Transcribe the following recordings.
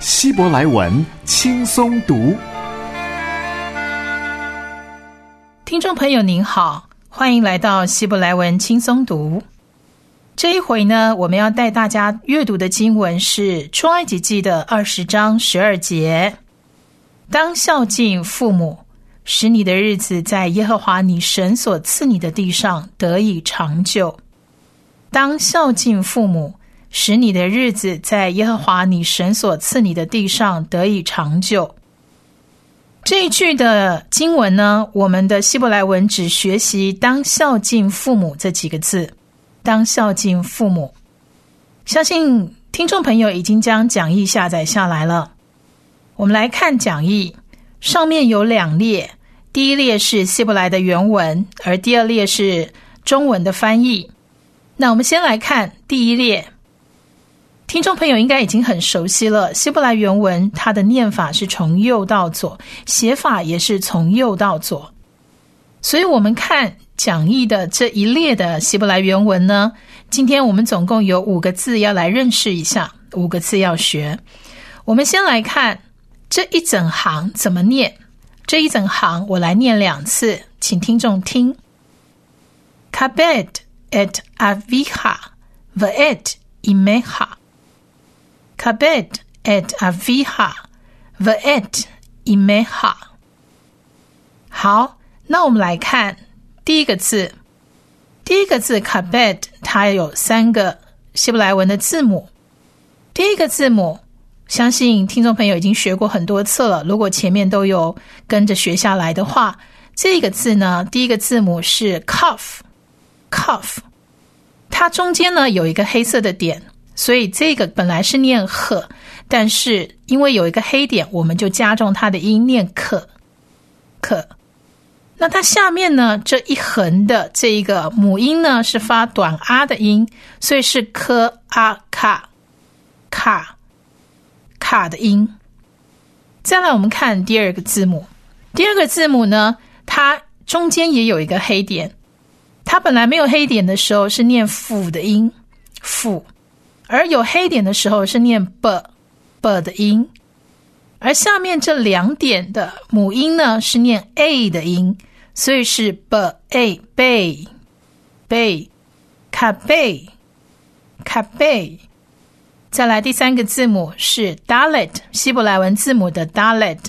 希伯来文轻松读。听众朋友您好。欢迎来到希伯来文轻松读。这一回呢，我们要带大家阅读的经文是《出埃及记》的二十章十二节：“当孝敬父母，使你的日子在耶和华你神所赐你的地上得以长久。当孝敬父母，使你的日子在耶和华你神所赐你的地上得以长久。”这一句的经文呢，我们的希伯来文只学习“当孝敬父母”这几个字，“当孝敬父母”。相信听众朋友已经将讲义下载下来了。我们来看讲义，上面有两列，第一列是希伯来的原文，而第二列是中文的翻译。那我们先来看第一列。听众朋友应该已经很熟悉了，希伯来原文它的念法是从右到左，写法也是从右到左。所以，我们看讲义的这一列的希伯来原文呢，今天我们总共有五个字要来认识一下，五个字要学。我们先来看这一整行怎么念，这一整行我来念两次，请听众听：kabed et aviha veet imeha。Kabed et aviha veet imeha。好，那我们来看第一个字。第一个字 kabed，它有三个希伯来文的字母。第一个字母，相信听众朋友已经学过很多次了。如果前面都有跟着学下来的话，这个字呢，第一个字母是 cuff，cuff，它中间呢有一个黑色的点。所以这个本来是念赫，但是因为有一个黑点，我们就加重它的音，念可可。那它下面呢这一横的这一个母音呢是发短啊的音，所以是科啊卡卡卡的音。再来，我们看第二个字母，第二个字母呢，它中间也有一个黑点，它本来没有黑点的时候是念辅的音，辅。而有黑点的时候是念 b b 的音，而下面这两点的母音呢是念 a 的音，所以是 b a 贝贝卡贝卡贝。再来第三个字母是 dalet，希伯来文字母的 dalet，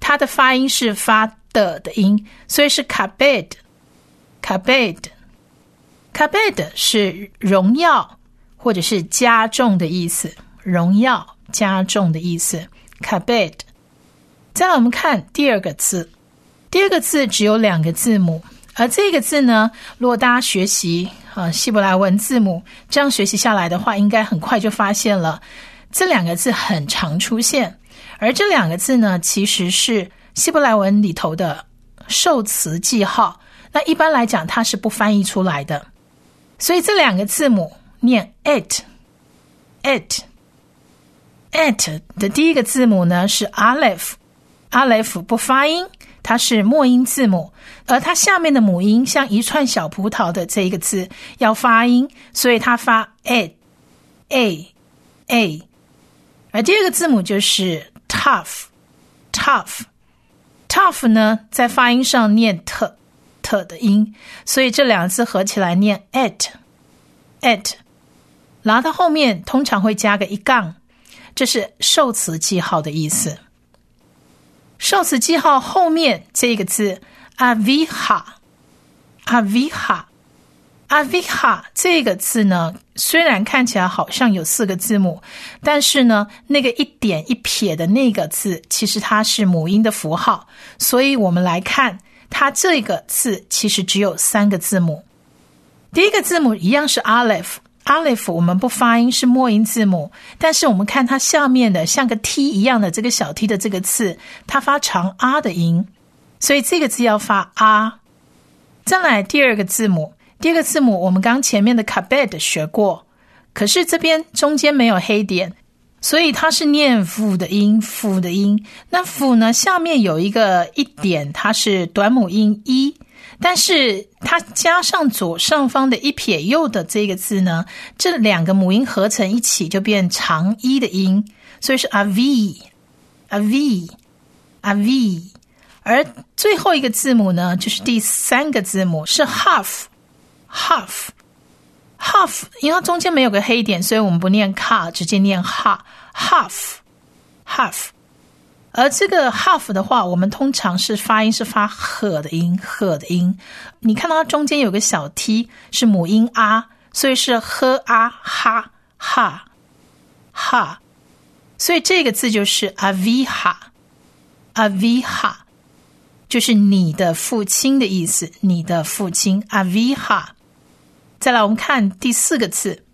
它的发音是发的的音，所以是 kabed，kabed，kabed 是荣耀。或者是加重的意思，荣耀加重的意思。kabed。再来，我们看第二个字，第二个字只有两个字母，而这个字呢，如果大家学习啊希伯来文字母，这样学习下来的话，应该很快就发现了这两个字很常出现，而这两个字呢，其实是希伯来文里头的受词记号。那一般来讲，它是不翻译出来的，所以这两个字母。念 it，it，it 的第一个字母呢是 aleph，aleph 不发音，它是末音字母，而它下面的母音像一串小葡萄的这一个字要发音，所以它发 a，a，a，而第二个字母就是 tough，tough，tough 呢在发音上念 t，t 的音，所以这两个字合起来念 it，it。后它后面通常会加个一杠，这是受词记号的意思。受词记号后面这个字 aviha，aviha，aviha 这个字呢，虽然看起来好像有四个字母，但是呢，那个一点一撇的那个字，其实它是母音的符号，所以我们来看它这个字其实只有三个字母。第一个字母一样是 aleph。Aleph 我们不发音是末音字母，但是我们看它下面的像个 T 一样的这个小 T 的这个字，它发长 R 的音，所以这个字要发 R。再来第二个字母，第二个字母我们刚前面的 kabed 学过，可是这边中间没有黑点，所以它是念辅的音，辅的音。那辅呢下面有一个一点，它是短母音一。但是它加上左上方的一撇右的这个字呢，这两个母音合成一起就变长一的音，所以是 a v a v a v。而最后一个字母呢，就是第三个字母是 half half half，因为它中间没有个黑点，所以我们不念 car，直接念 ha half half。而这个 half 的话，我们通常是发音是发呵的音，呵的音。你看到它中间有个小 t 是母音啊，所以是呵啊哈哈哈，所以这个字就是 aviha，aviha，就是你的父亲的意思，你的父亲 aviha。再来，我们看第四个字，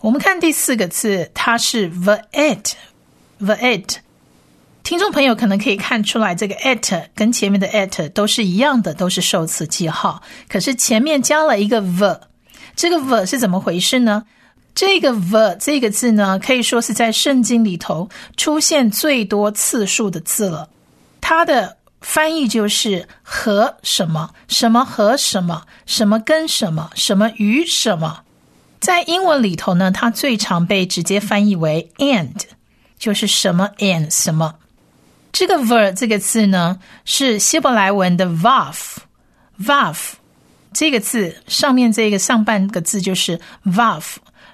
我们看第四个字，它是 the it，the it。听众朋友可能可以看出来，这个 at 跟前面的 at 都是一样的，都是受词记号。可是前面加了一个 v，这个 v 是怎么回事呢？这个 v 这个字呢，可以说是在圣经里头出现最多次数的字了。它的翻译就是和什么什么和什么什么跟什么什么与什么。在英文里头呢，它最常被直接翻译为 and，就是什么 and 什么。这个 ver 这个字呢，是希伯来文的 vav，vav 这个字上面这个上半个字就是 vav，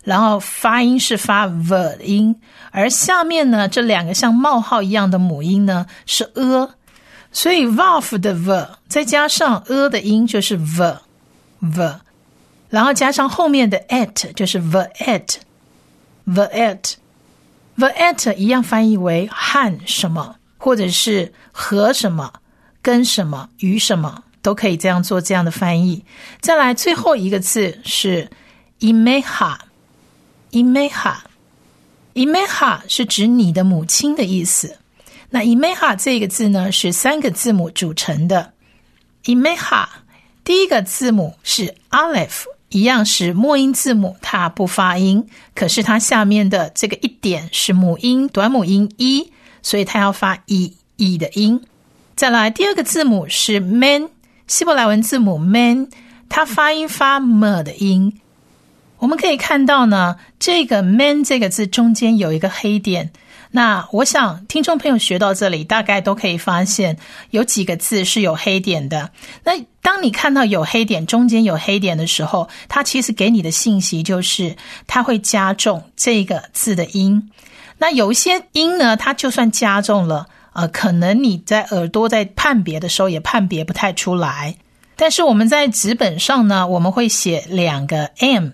然后发音是发 v 音，而下面呢这两个像冒号一样的母音呢是 a，所以 vav 的 v 再加上 a 的音就是 v，v，然后加上后面的 at 就是 v at，v at，v at 一样翻译为和什么。或者是和什么、跟什么、与什么都可以这样做这样的翻译。再来最后一个字是 imeha，imeha，imeha 是指你的母亲的意思。那 imeha 这个字呢是三个字母组成的。imeha 第一个字母是 aleph，一样是末音字母，它不发音，可是它下面的这个一点是母音短母音一。所以它要发 e e 的音。再来，第二个字母是 man，希伯来文字母 man，它发音发 m 的音。我们可以看到呢，这个 man 这个字中间有一个黑点。那我想听众朋友学到这里，大概都可以发现有几个字是有黑点的。那当你看到有黑点，中间有黑点的时候，它其实给你的信息就是它会加重这个字的音。那有一些音呢，它就算加重了，呃，可能你在耳朵在判别的时候也判别不太出来。但是我们在纸本上呢，我们会写两个 m，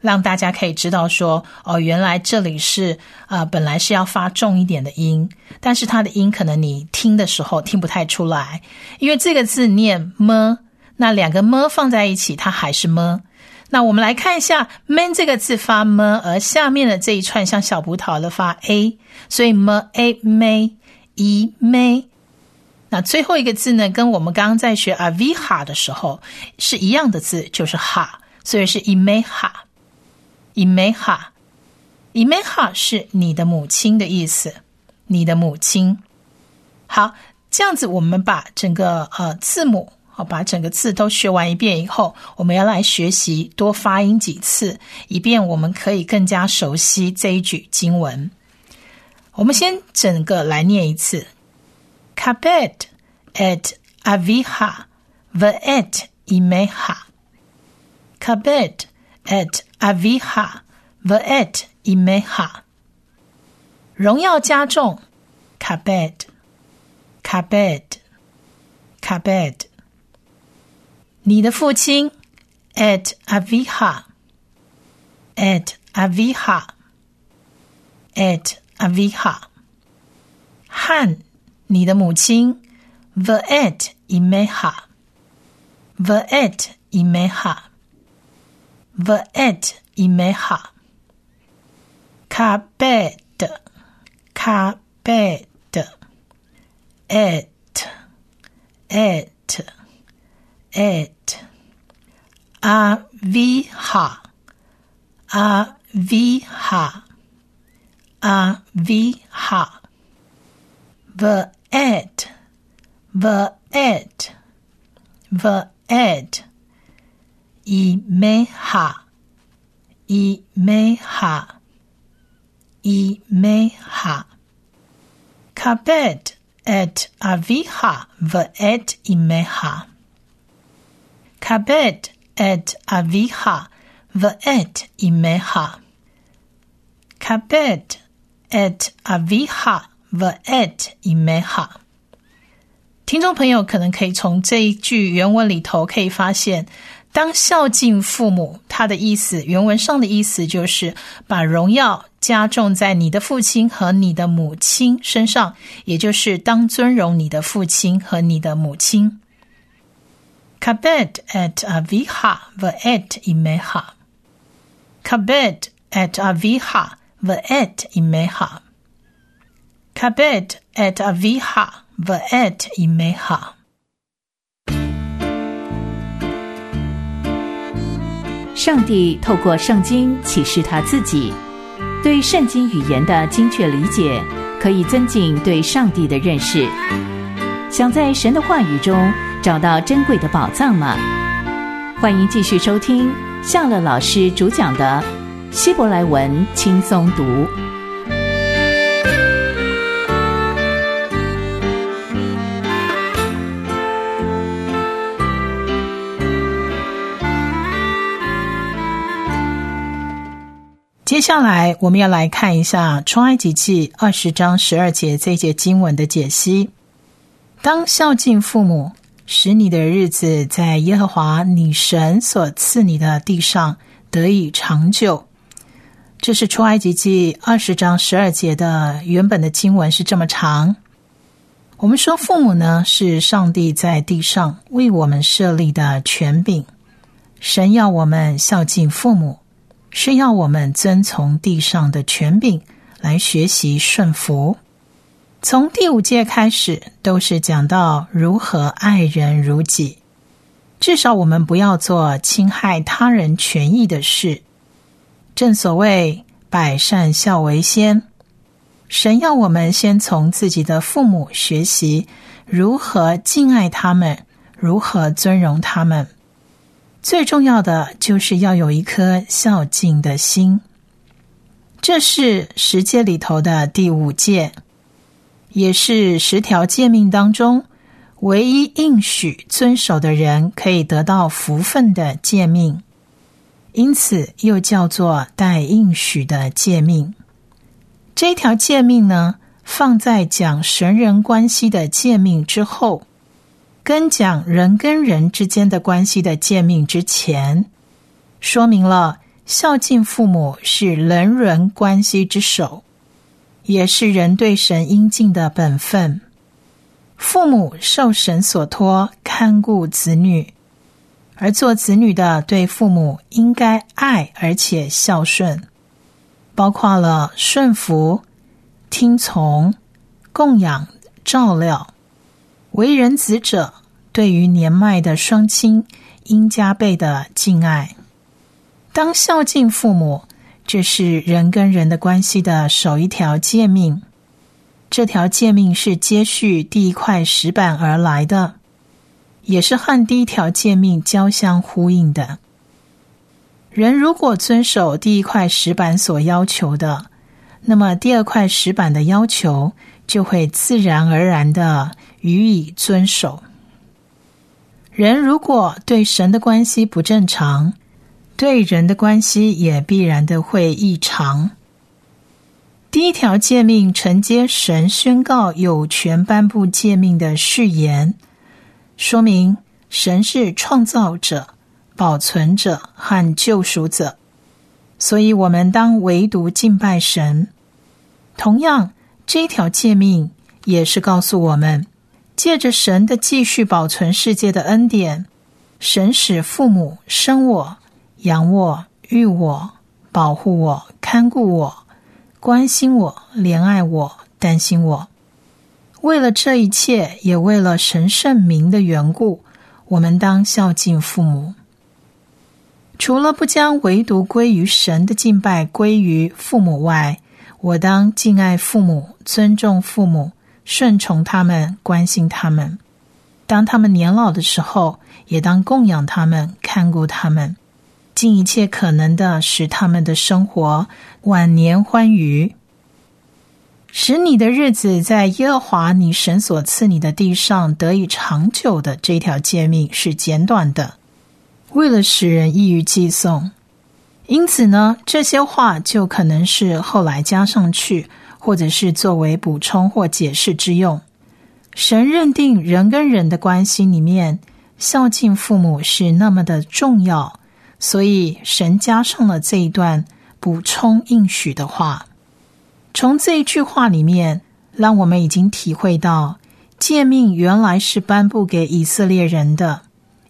让大家可以知道说，哦，原来这里是啊，本来是要发重一点的音，但是它的音可能你听的时候听不太出来，因为这个字念么，那两个么放在一起，它还是么。那我们来看一下 “man” 这个字发 “m”，而下面的这一串像小葡萄的发 “a”，所以 “m a may e m a”。那最后一个字呢，跟我们刚刚在学 “aviha” 的时候是一样的字，就是 “ha”，所以是 “imeha”，“imeha”，“imeha” 是你的母亲的意思，你的母亲。好，这样子我们把整个呃字母。好，把整个字都学完一遍以后，我们要来学习多发音几次，以便我们可以更加熟悉这一句经文。我们先整个来念一次：Kabed et aviha ve'et imeha。Kabed et aviha ve'et imeha。荣耀加重，Kabed，Kabed，Kabed。你的父亲，at aviha，at aviha，at aviha，和你的母亲，the at imeha，the at imeha，the at imeha。carpet, carpet, it, it, it, aviha, aviha, aviha, the ed, the ed, the ed, imeha, imeha, imeha. Kabed et aviha. Ve'et imeha. Kabed et aviha ve'et imeha. Kabed et aviha ve'et imeha. 听众朋友可能可以从这一句原文里头可以发现，当孝敬父母，它的意思原文上的意思就是把荣耀加重在你的父亲和你的母亲身上，也就是当尊荣你的父亲和你的母亲。Kabed et aviha ve'et imeha. Kabed et aviha ve'et imeha. Kabed et aviha ve'et imeha. 上帝透过圣经启示他自己，对圣经语言的精确理解，可以增进对上帝的认识。想在神的话语中找到珍贵的宝藏吗？欢迎继续收听夏乐老师主讲的《希伯来文轻松读》。接下来，我们要来看一下《创埃及记》二十章十二节这一节经文的解析。当孝敬父母，使你的日子在耶和华你神所赐你的地上得以长久。这是《出埃及记》二十章十二节的原本的经文是这么长。我们说，父母呢是上帝在地上为我们设立的权柄，神要我们孝敬父母。是要我们遵从地上的权柄来学习顺服。从第五届开始，都是讲到如何爱人如己。至少我们不要做侵害他人权益的事。正所谓百善孝为先，神要我们先从自己的父母学习如何敬爱他们，如何尊荣他们。最重要的就是要有一颗孝敬的心。这是十诫里头的第五诫，也是十条诫命当中唯一应许遵守的人可以得到福分的诫命，因此又叫做带应许的诫命。这条诫命呢，放在讲神人关系的诫命之后。跟讲人跟人之间的关系的诫命之前，说明了孝敬父母是人伦关系之首，也是人对神应尽的本分。父母受神所托看顾子女，而做子女的对父母应该爱而且孝顺，包括了顺服、听从、供养、照料。为人子者，对于年迈的双亲，应加倍的敬爱。当孝敬父母，这是人跟人的关系的首一条诫命。这条诫命是接续第一块石板而来的，也是和第一条诫命交相呼应的。人如果遵守第一块石板所要求的，那么第二块石板的要求就会自然而然的。予以遵守。人如果对神的关系不正常，对人的关系也必然的会异常。第一条诫命承接神宣告有权颁布诫命的誓言，说明神是创造者、保存者和救赎者，所以我们当唯独敬拜神。同样，这条诫命也是告诉我们。借着神的继续保存世界的恩典，神使父母生我、养我、育我、保护我、看顾我，关心我、怜爱我、担心我。为了这一切，也为了神圣名的缘故，我们当孝敬父母。除了不将唯独归于神的敬拜归于父母外，我当敬爱父母、尊重父母、顺从他们、关心他们。当他们年老的时候，也当供养他们、看顾他们，尽一切可能的使他们的生活晚年欢愉。使你的日子在耶和华你神所赐你的地上得以长久的这条诫命是简短的，为了使人易于记诵。因此呢，这些话就可能是后来加上去，或者是作为补充或解释之用。神认定人跟人的关系里面，孝敬父母是那么的重要，所以神加上了这一段补充应许的话。从这一句话里面，让我们已经体会到，诫命原来是颁布给以色列人的，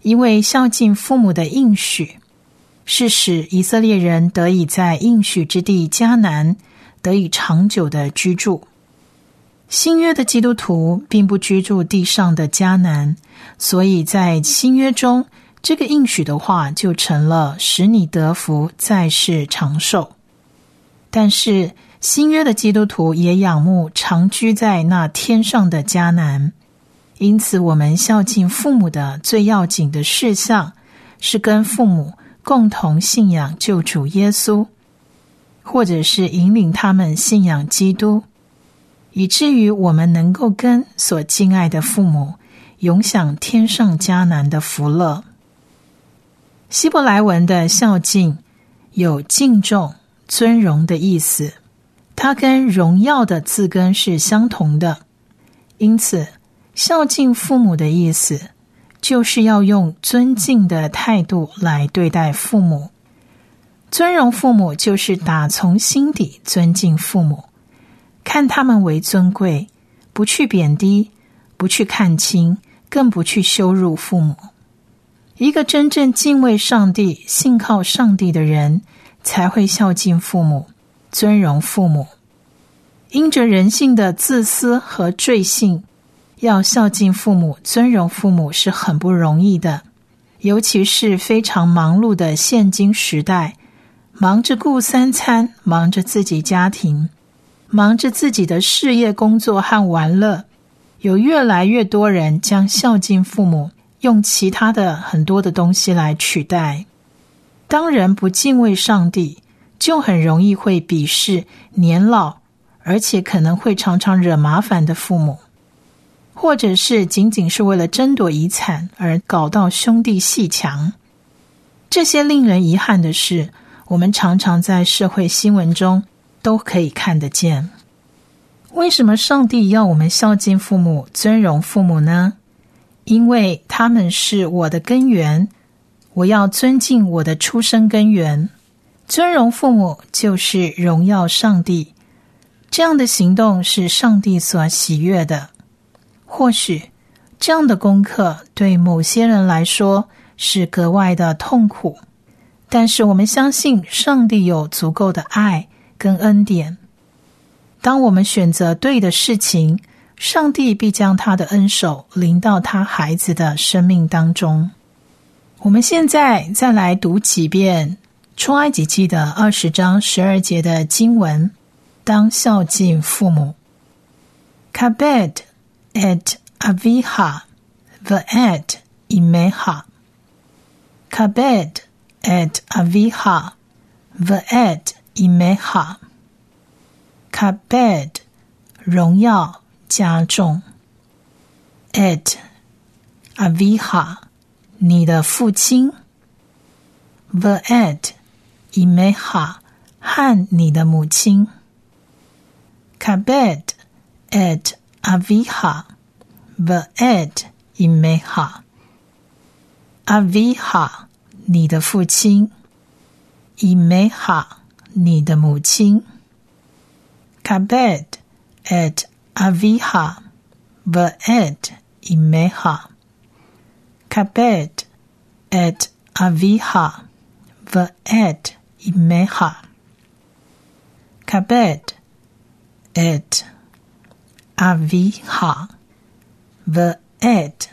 因为孝敬父母的应许，是使以色列人得以在应许之地迦南得以长久的居住。新约的基督徒并不居住地上的迦南，所以在新约中，这个应许的话就成了使你得福，在世长寿。但是。新约的基督徒也仰慕长居在那天上的迦南，因此我们孝敬父母的最要紧的事项是跟父母共同信仰救主耶稣，或者是引领他们信仰基督，以至于我们能够跟所敬爱的父母永享天上迦南的福乐。希伯来文的孝敬有敬重、尊荣的意思。它跟荣耀的字根是相同的，因此孝敬父母的意思就是要用尊敬的态度来对待父母。尊荣父母就是打从心底尊敬父母，看他们为尊贵，不去贬低，不去看轻，更不去羞辱父母。一个真正敬畏上帝、信靠上帝的人，才会孝敬父母。尊荣父母，因着人性的自私和罪性，要孝敬父母、尊荣父母是很不容易的。尤其是非常忙碌的现今时代，忙着顾三餐，忙着自己家庭，忙着自己的事业、工作和玩乐，有越来越多人将孝敬父母用其他的很多的东西来取代。当人不敬畏上帝。就很容易会鄙视年老，而且可能会常常惹麻烦的父母，或者是仅仅是为了争夺遗产而搞到兄弟戏强。这些令人遗憾的事，我们常常在社会新闻中都可以看得见。为什么上帝要我们孝敬父母、尊荣父母呢？因为他们是我的根源，我要尊敬我的出生根源。尊荣父母就是荣耀上帝，这样的行动是上帝所喜悦的。或许这样的功课对某些人来说是格外的痛苦，但是我们相信上帝有足够的爱跟恩典。当我们选择对的事情，上帝必将他的恩手临到他孩子的生命当中。我们现在再来读几遍。出埃及记的二十章十二节的经文，当孝敬父母。Kabed et aviha ve'et imeha. Kabed et aviha ve'et imeha. Kabed 荣耀加重。et aviha 你的父亲。ve'et 伊梅哈和你的母亲，kabed et aviha ve'et 伊梅哈，aviha 你的父亲，伊梅哈你的母亲，kabed et אביך ואת אמך. כבד את אביך ואת אמך. כבד את אביך ואת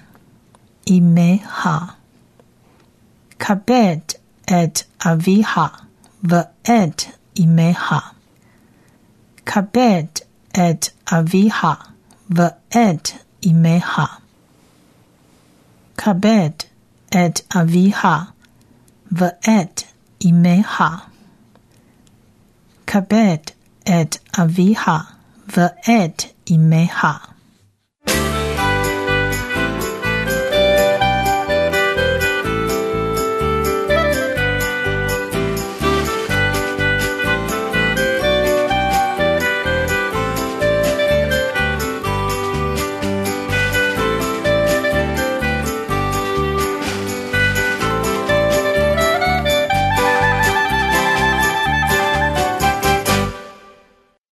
אמך. כבד את אביך ואת אמך. כבד et aviha, ve'et imeha. Kabed et aviha, ve'et imeha. Kabed et aviha, ve'et imeha.